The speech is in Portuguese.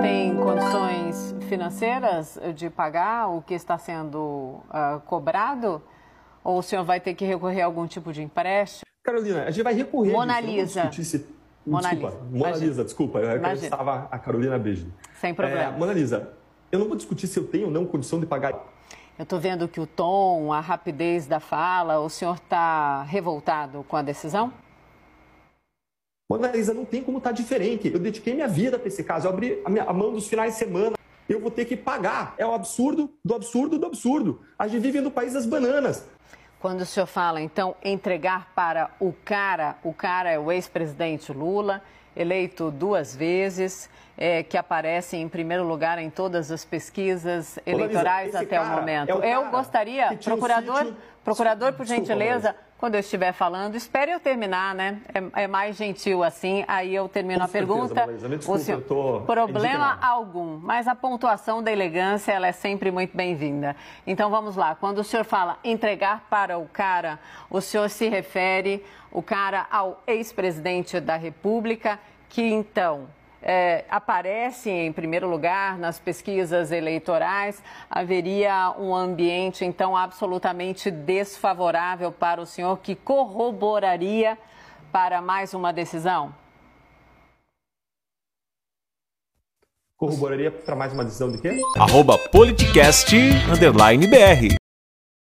tem condições financeiras de pagar o que está sendo uh, cobrado? Ou o senhor vai ter que recorrer a algum tipo de empréstimo? Carolina, a gente vai recorrer. Mona Lisa. Mona desculpa, Lisa. Mona Lisa, desculpa. Eu estava a Carolina Beijo. Sem problema. É, Mona Lisa, eu não vou discutir se eu tenho ou não condição de pagar. Eu estou vendo que o tom, a rapidez da fala, o senhor está revoltado com a decisão? Mona Lisa, não tem como estar tá diferente. Eu dediquei minha vida para esse caso. Eu abri a, minha, a mão dos finais de semana. Eu vou ter que pagar. É o absurdo do absurdo do absurdo. A gente vive no país das bananas. Quando o senhor fala, então, entregar para o cara, o cara é o ex-presidente Lula, eleito duas vezes, é, que aparece em primeiro lugar em todas as pesquisas eleitorais até o momento. É o eu gostaria, procurador, um procurador, por gentileza, quando eu estiver falando, espere eu terminar, né? É, é mais gentil assim, aí eu termino Com a certeza, pergunta. desculpa, o senhor, tô problema indignado. algum, mas a pontuação da elegância ela é sempre muito bem-vinda. Então vamos lá, quando o senhor fala entregar para o cara, o senhor se refere o cara ao ex-presidente da República, que então é, aparece em primeiro lugar nas pesquisas eleitorais, haveria um ambiente, então, absolutamente desfavorável para o senhor, que corroboraria para mais uma decisão? Corroboraria para mais uma decisão de quê? Arroba politicast, underline BR.